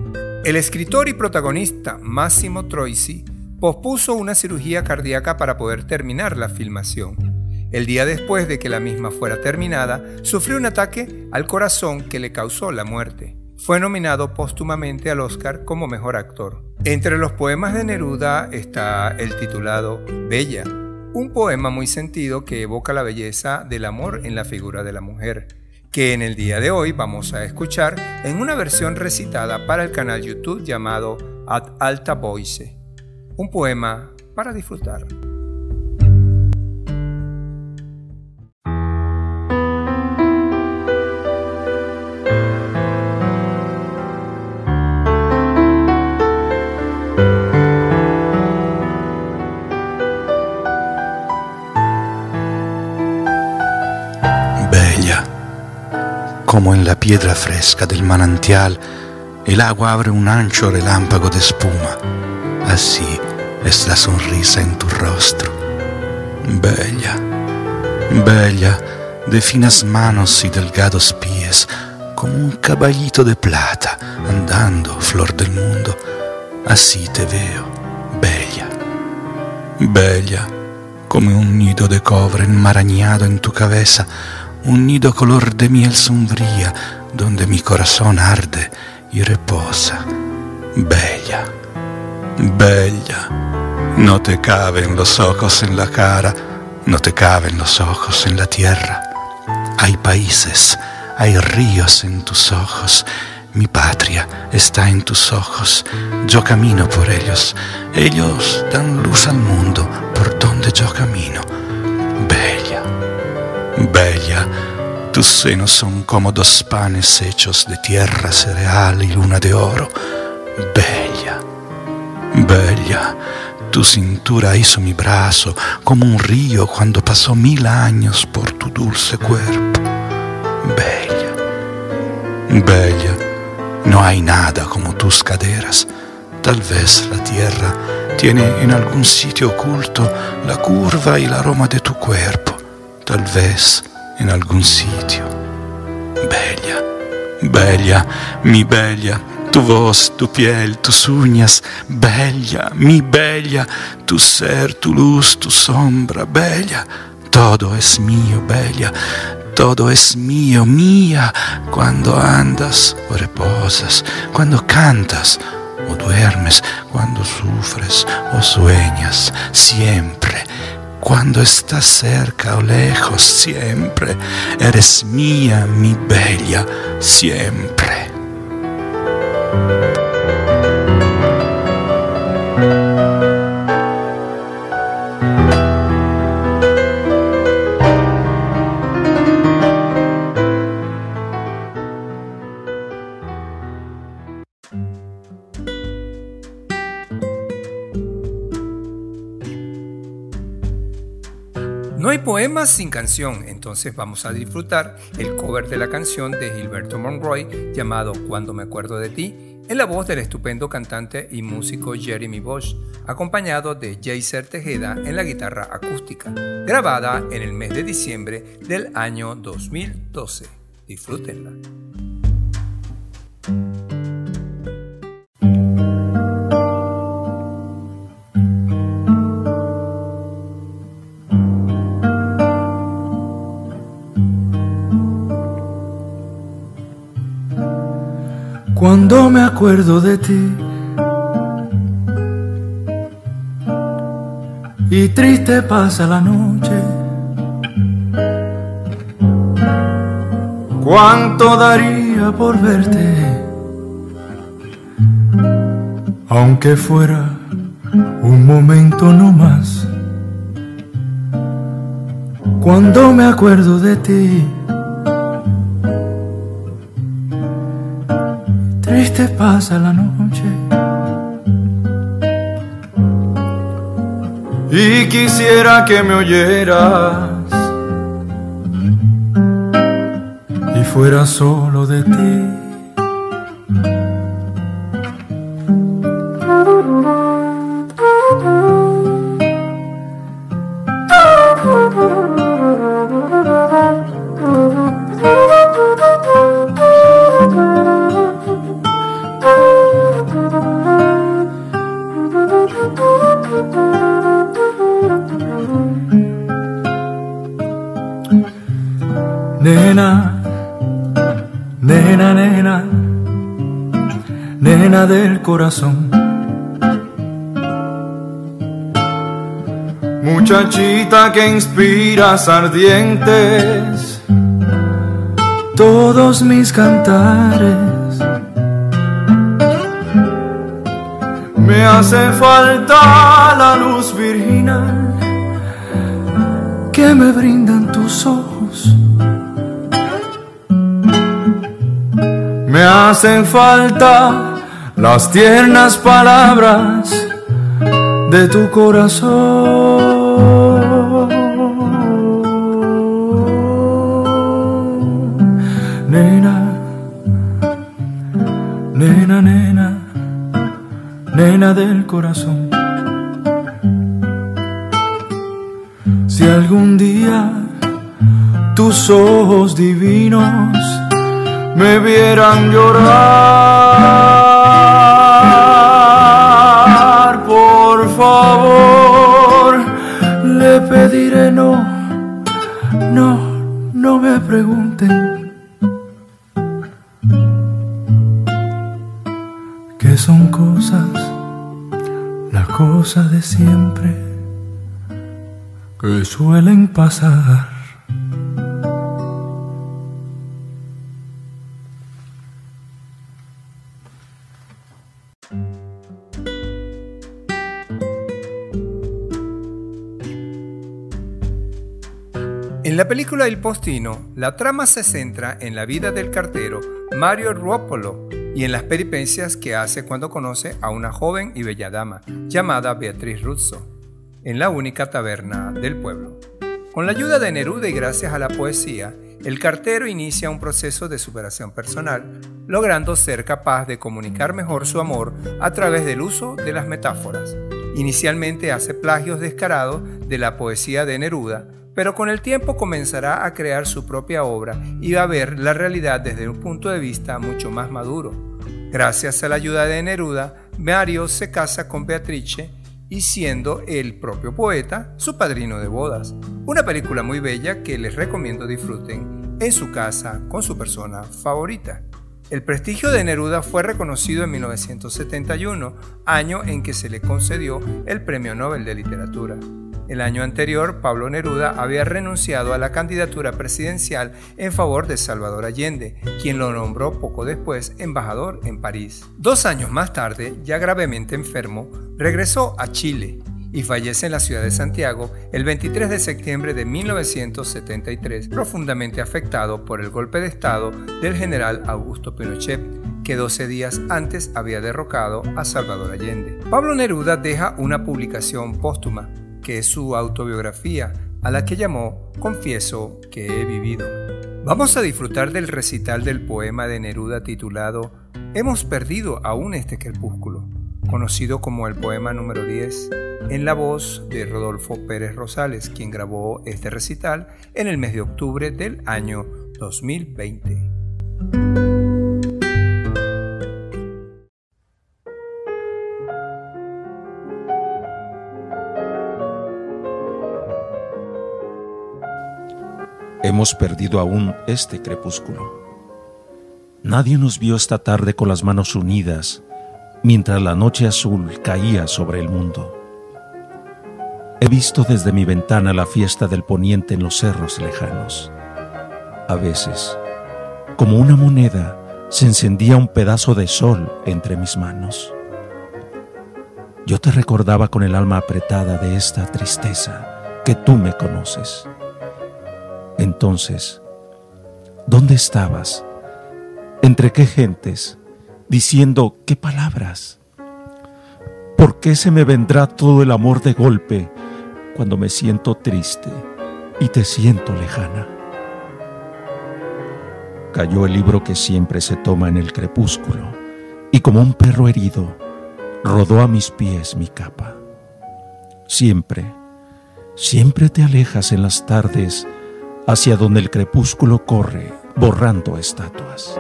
El escritor y protagonista Massimo Troisi pospuso una cirugía cardíaca para poder terminar la filmación. El día después de que la misma fuera terminada, sufrió un ataque al corazón que le causó la muerte. Fue nominado póstumamente al Oscar como mejor actor. Entre los poemas de Neruda está el titulado Bella, un poema muy sentido que evoca la belleza del amor en la figura de la mujer, que en el día de hoy vamos a escuchar en una versión recitada para el canal YouTube llamado Ad Alta Voice. Un poema para disfrutar. como en la piedra fresca del manantial, el agua abre un ancho relámpago de espuma. Así es la sonrisa en tu rostro. Bella, bella, de finas manos y delgados pies, como un caballito de plata andando, flor del mundo. Así te veo, bella, bella, como un nido de cobre enmarañado en tu cabeza un nido color de miel sombría, donde mi corazón arde y reposa. Bella, bella, no te caben los ojos en la cara, no te caben los ojos en la tierra. Hay países, hay ríos en tus ojos, mi patria está en tus ojos, yo camino por ellos, ellos dan luz al mundo por donde yo camino. Bella, Bella, tus senos son como dos panes hechos de tierra cereal y luna de oro. Bella, bella, tu cintura hizo mi brazo como un río cuando pasó mil años por tu dulce cuerpo. Bella, bella, no hay nada como tus caderas. Tal vez la tierra tiene en algún sitio oculto la curva y el aroma de tu cuerpo tal vez en algún sitio. Bella, bella, mi bella, tu voz, tu piel, tus uñas, bella, mi bella, tu ser, tu luz, tu sombra, bella. Todo es mío, bella, todo es mío, mía, cuando andas o reposas, cuando cantas o duermes, cuando sufres o sueñas, siempre, cuando estás cerca o lejos, siempre, eres mía, mi bella, siempre. No hay sin canción, entonces vamos a disfrutar el cover de la canción de Gilberto Monroy llamado Cuando me acuerdo de ti, en la voz del estupendo cantante y músico Jeremy Bosch, acompañado de Jaycer Tejeda en la guitarra acústica, grabada en el mes de diciembre del año 2012. Disfrútenla. Cuando me acuerdo de ti y triste pasa la noche. ¿Cuánto daría por verte? Aunque fuera un momento no más. Cuando me acuerdo de ti triste pasa la noche. Y quisiera que me oyeras y fuera solo de ti. Corazón. Muchachita que inspiras ardientes todos mis cantares. Me hace falta la luz virginal que me brindan tus ojos. Me hacen falta las tiernas palabras de tu corazón. Nena, nena, nena, nena del corazón. Si algún día tus ojos divinos me vieran llorar, favor, le pediré no, no, no me pregunten que son cosas, las cosas de siempre que suelen pasar. La película El Postino, la trama se centra en la vida del cartero Mario Ruopolo y en las peripecias que hace cuando conoce a una joven y bella dama llamada Beatriz Ruzzo, en la única taberna del pueblo. Con la ayuda de Neruda y gracias a la poesía, el cartero inicia un proceso de superación personal, logrando ser capaz de comunicar mejor su amor a través del uso de las metáforas. Inicialmente hace plagios descarados de la poesía de Neruda, pero con el tiempo comenzará a crear su propia obra y va a ver la realidad desde un punto de vista mucho más maduro. Gracias a la ayuda de Neruda, Mario se casa con Beatrice y siendo el propio poeta su padrino de bodas. Una película muy bella que les recomiendo disfruten en su casa con su persona favorita. El prestigio de Neruda fue reconocido en 1971, año en que se le concedió el Premio Nobel de Literatura. El año anterior, Pablo Neruda había renunciado a la candidatura presidencial en favor de Salvador Allende, quien lo nombró poco después embajador en París. Dos años más tarde, ya gravemente enfermo, regresó a Chile y fallece en la ciudad de Santiago el 23 de septiembre de 1973, profundamente afectado por el golpe de Estado del general Augusto Pinochet, que 12 días antes había derrocado a Salvador Allende. Pablo Neruda deja una publicación póstuma, que es su autobiografía, a la que llamó Confieso que he vivido. Vamos a disfrutar del recital del poema de Neruda titulado Hemos perdido aún este crepúsculo conocido como el poema número 10, en la voz de Rodolfo Pérez Rosales, quien grabó este recital en el mes de octubre del año 2020. Hemos perdido aún este crepúsculo. Nadie nos vio esta tarde con las manos unidas mientras la noche azul caía sobre el mundo. He visto desde mi ventana la fiesta del poniente en los cerros lejanos. A veces, como una moneda, se encendía un pedazo de sol entre mis manos. Yo te recordaba con el alma apretada de esta tristeza que tú me conoces. Entonces, ¿dónde estabas? ¿Entre qué gentes? diciendo, ¿qué palabras? ¿Por qué se me vendrá todo el amor de golpe cuando me siento triste y te siento lejana? Cayó el libro que siempre se toma en el crepúsculo y como un perro herido rodó a mis pies mi capa. Siempre, siempre te alejas en las tardes hacia donde el crepúsculo corre borrando estatuas.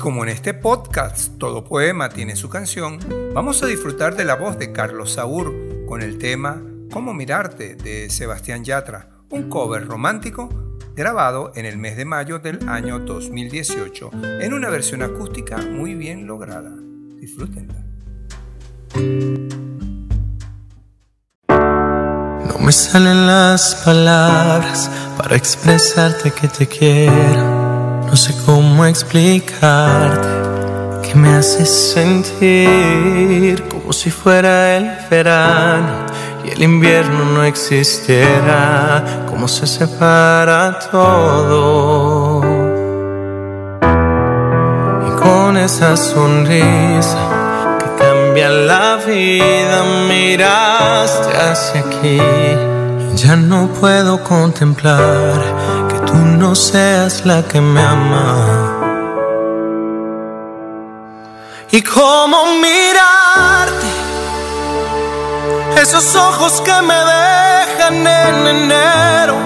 como en este podcast todo poema tiene su canción, vamos a disfrutar de la voz de Carlos Saúr con el tema Cómo mirarte de Sebastián Yatra, un cover romántico grabado en el mes de mayo del año 2018 en una versión acústica muy bien lograda. Disfrútenla. No me salen las palabras para expresarte que te quiero no sé cómo explicarte que me haces sentir como si fuera el verano y el invierno no existiera, como se separa todo. Y con esa sonrisa que cambia la vida, miraste hacia aquí. Ya no puedo contemplar tú no seas la que me ama. Y cómo mirarte, esos ojos que me dejan en enero,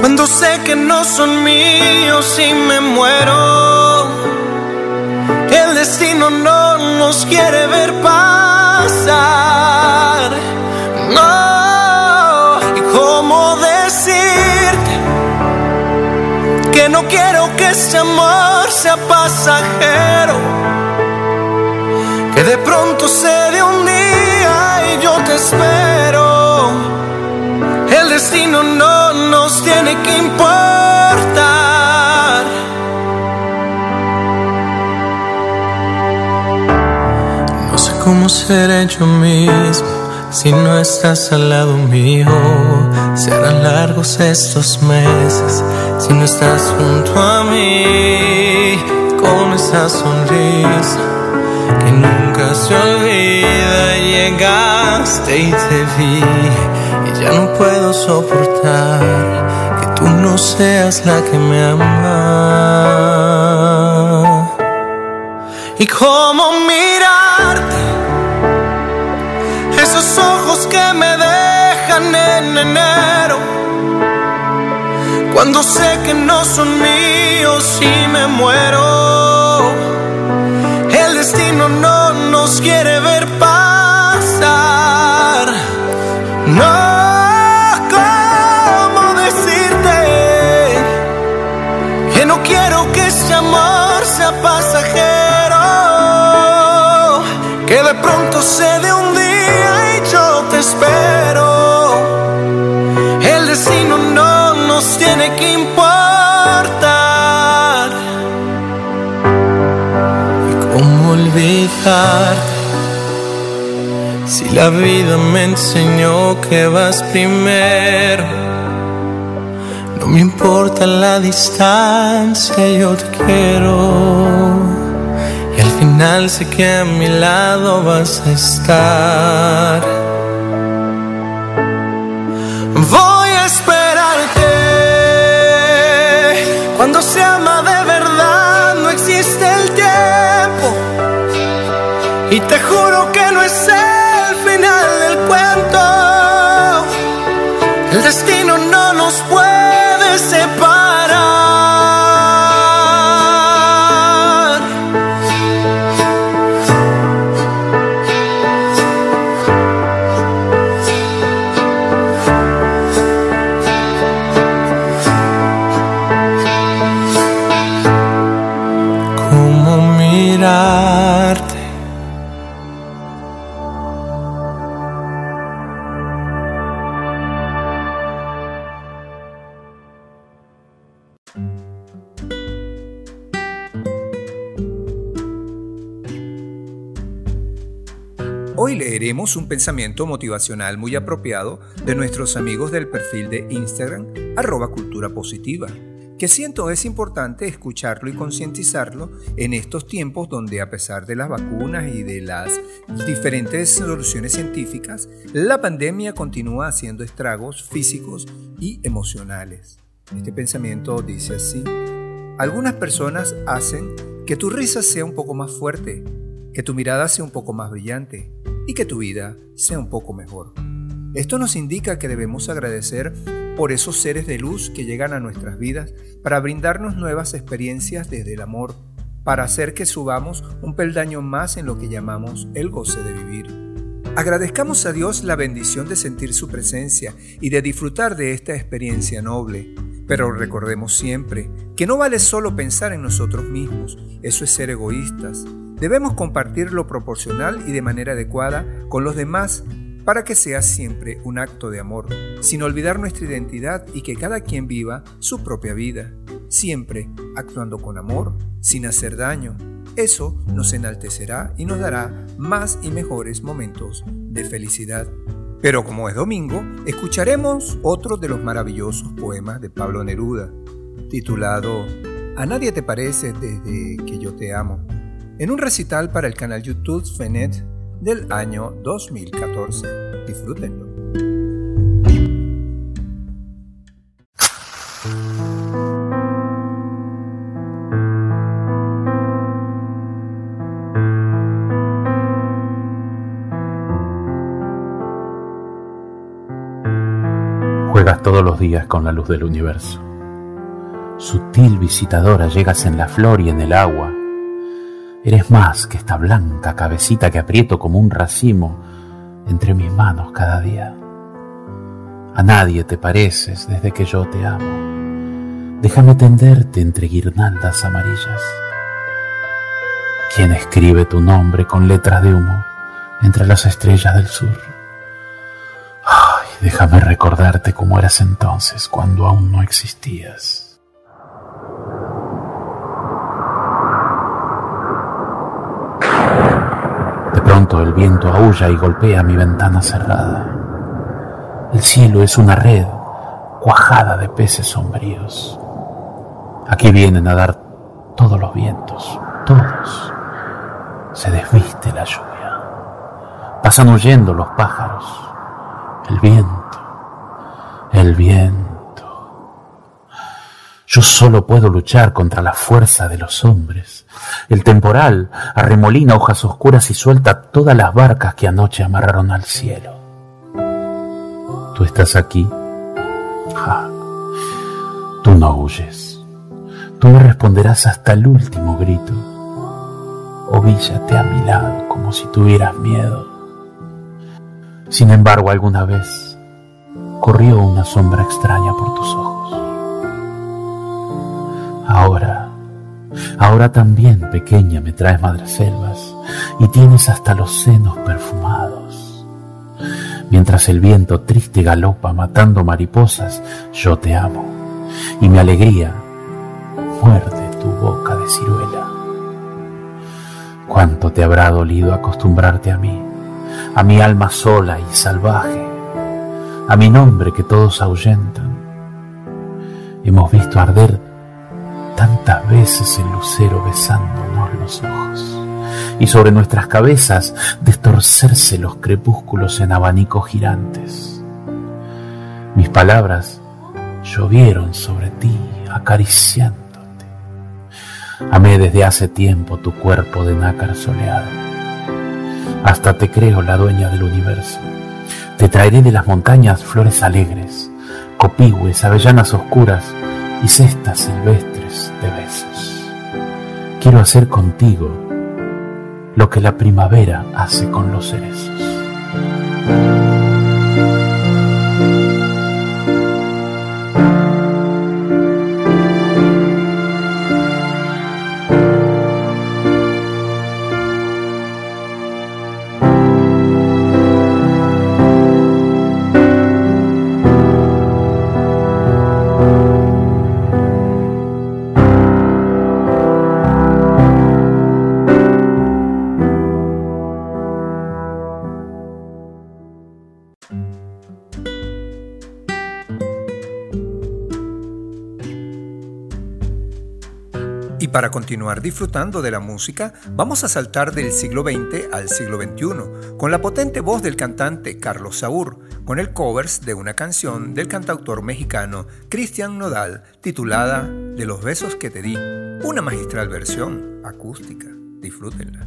cuando sé que no son míos y me muero, que el destino no nos quiere ver pasar. No. no quiero que este amor sea pasajero. Que de pronto se dé un y espero. El destino no nos tiene que importar. No sé cómo seré yo mismo si no estás al lado mío. Serán largos estos meses si no estás junto a mí con esa sonrisa que nunca se olvida. Llegaste y te vi y ya no puedo soportar que tú no seas la que me ama. y cómo mirarte. Esos ojos que me dejan en enero, cuando sé que no son míos y me muero. Amor sea pasajero? Que de pronto se dé un día y yo te espero. El destino no nos tiene que importar. ¿Y cómo olvidarte? Si la vida me enseñó que vas primero, me importa la distancia, yo te quiero. Y al final sé que a mi lado vas a estar. Voy a esperarte. Cuando se leeremos un pensamiento motivacional muy apropiado de nuestros amigos del perfil de Instagram, arroba cultura positiva, que siento es importante escucharlo y concientizarlo en estos tiempos donde a pesar de las vacunas y de las diferentes soluciones científicas, la pandemia continúa haciendo estragos físicos y emocionales. Este pensamiento dice así, algunas personas hacen que tu risa sea un poco más fuerte, que tu mirada sea un poco más brillante y que tu vida sea un poco mejor. Esto nos indica que debemos agradecer por esos seres de luz que llegan a nuestras vidas para brindarnos nuevas experiencias desde el amor, para hacer que subamos un peldaño más en lo que llamamos el goce de vivir. Agradezcamos a Dios la bendición de sentir su presencia y de disfrutar de esta experiencia noble, pero recordemos siempre que no vale solo pensar en nosotros mismos, eso es ser egoístas. Debemos compartir lo proporcional y de manera adecuada con los demás para que sea siempre un acto de amor, sin olvidar nuestra identidad y que cada quien viva su propia vida, siempre actuando con amor, sin hacer daño. Eso nos enaltecerá y nos dará más y mejores momentos de felicidad. Pero como es domingo, escucharemos otro de los maravillosos poemas de Pablo Neruda, titulado A nadie te parece desde que yo te amo, en un recital para el canal YouTube Fenet del año 2014. Disfrútenlo. Juegas todos los días con la luz del universo. Sutil visitadora llegas en la flor y en el agua. Eres más que esta blanca cabecita que aprieto como un racimo entre mis manos cada día. A nadie te pareces desde que yo te amo. Déjame tenderte entre guirnaldas amarillas. ¿Quién escribe tu nombre con letras de humo entre las estrellas del sur? Ay, déjame recordarte cómo eras entonces cuando aún no existías. De el viento aúlla y golpea mi ventana cerrada. El cielo es una red cuajada de peces sombríos. Aquí vienen a dar todos los vientos, todos. Se desviste la lluvia. Pasan huyendo los pájaros. El viento, el viento. Yo solo puedo luchar contra la fuerza de los hombres. El temporal arremolina hojas oscuras y suelta todas las barcas que anoche amarraron al cielo. Tú estás aquí. Tú no huyes. Tú me responderás hasta el último grito. Ovíllate a mi lado como si tuvieras miedo. Sin embargo, alguna vez corrió una sombra extraña por tus ojos. Ahora, ahora también, pequeña, me traes madreselvas y tienes hasta los senos perfumados. Mientras el viento triste galopa matando mariposas, yo te amo y mi alegría muerde tu boca de ciruela. Cuánto te habrá dolido acostumbrarte a mí, a mi alma sola y salvaje, a mi nombre que todos ahuyentan. Hemos visto arder tantas veces el lucero besándonos los ojos y sobre nuestras cabezas destorcerse los crepúsculos en abanicos girantes. Mis palabras llovieron sobre ti acariciándote. Amé desde hace tiempo tu cuerpo de nácar soleado. Hasta te creo la dueña del universo. Te traeré de las montañas flores alegres, copigües, avellanas oscuras y cestas silvestres de besos. Quiero hacer contigo lo que la primavera hace con los cerezos. Para continuar disfrutando de la música, vamos a saltar del siglo XX al siglo XXI, con la potente voz del cantante Carlos Saúr, con el covers de una canción del cantautor mexicano Cristian Nodal titulada De los besos que te di, una magistral versión acústica. Disfrútenla.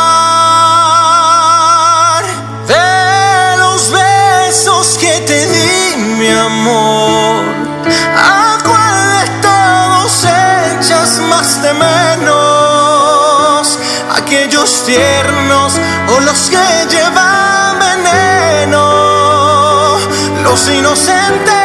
O los que llevan veneno? ¿Los inocentes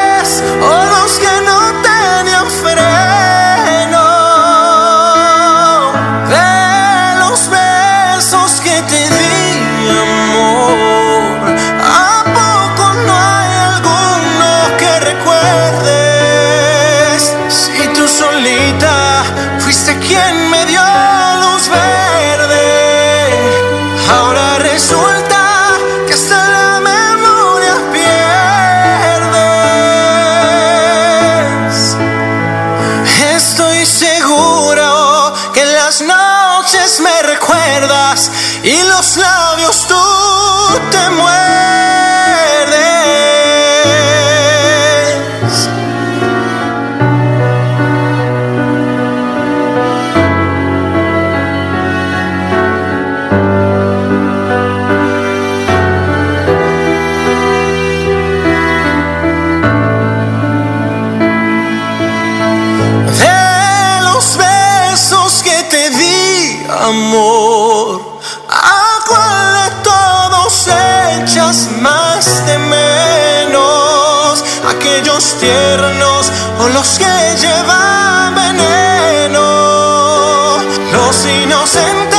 que llevan veneno, los inocentes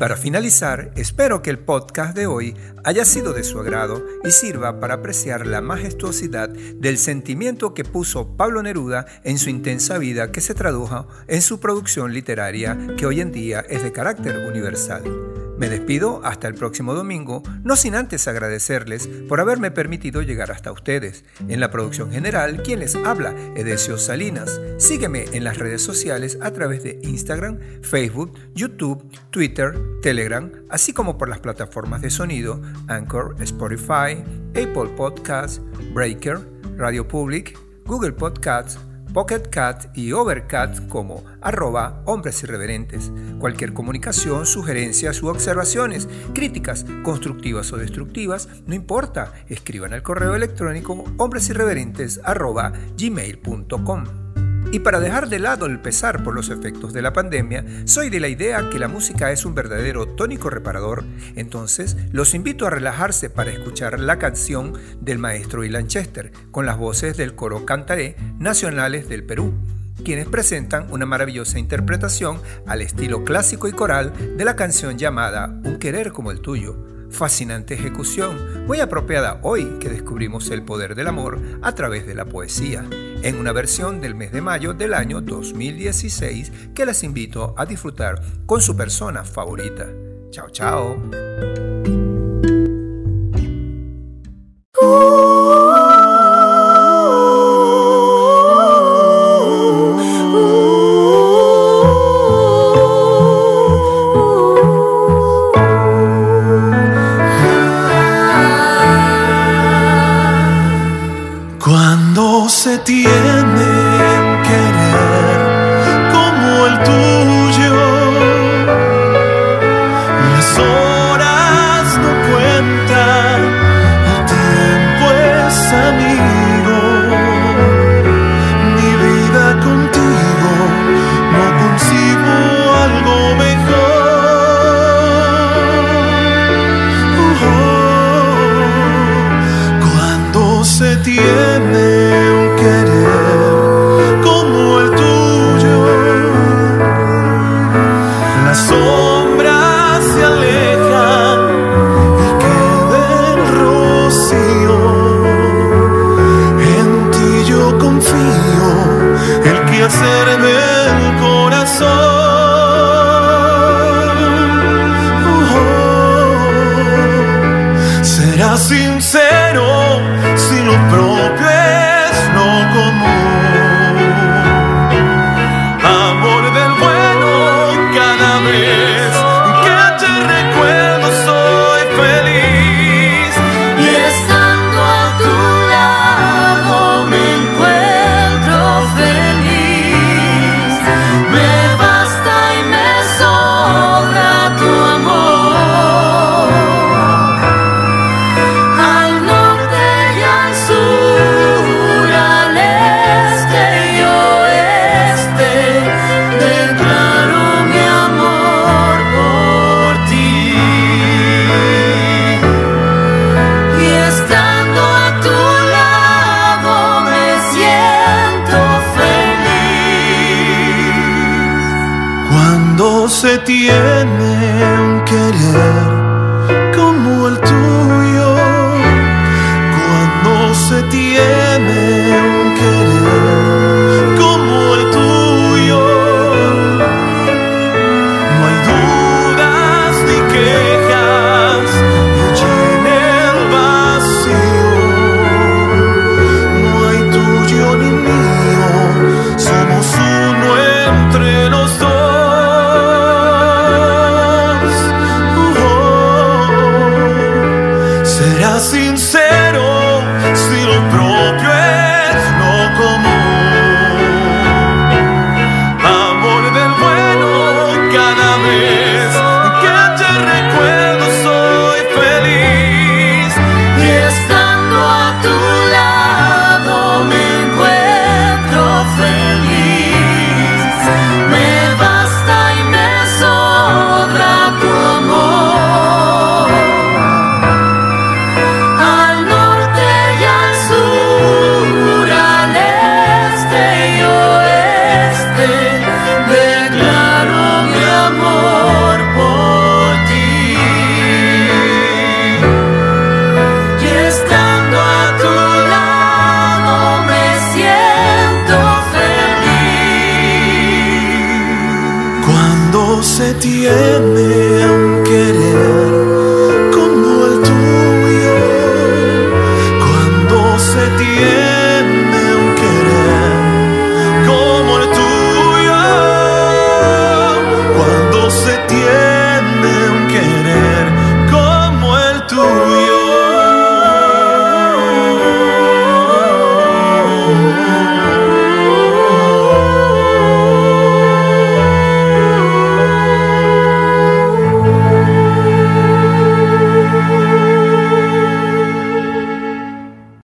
para finalizar, espero que el podcast de hoy haya sido de su agrado y sirva para apreciar la majestuosidad del sentimiento que puso Pablo Neruda en su intensa vida que se tradujo en su producción literaria que hoy en día es de carácter universal. Me despido hasta el próximo domingo, no sin antes agradecerles por haberme permitido llegar hasta ustedes. En la producción general, quien les habla, Edesio Salinas. Sígueme en las redes sociales a través de Instagram, Facebook, YouTube, Twitter, Telegram, así como por las plataformas de sonido Anchor, Spotify, Apple Podcasts, Breaker, Radio Public, Google Podcasts, Pocket Cat y Overcat como arroba hombres irreverentes. Cualquier comunicación, sugerencias u observaciones, críticas, constructivas o destructivas, no importa, escriban al correo electrónico hombresirreverentes arroba gmail.com. Y para dejar de lado el pesar por los efectos de la pandemia, soy de la idea que la música es un verdadero tónico reparador. Entonces, los invito a relajarse para escuchar la canción del maestro Ilan Chester, con las voces del coro Cantaré Nacionales del Perú quienes presentan una maravillosa interpretación al estilo clásico y coral de la canción llamada Un querer como el tuyo. Fascinante ejecución, muy apropiada hoy que descubrimos el poder del amor a través de la poesía, en una versión del mes de mayo del año 2016 que les invito a disfrutar con su persona favorita. Chao, chao. Se tiene un querer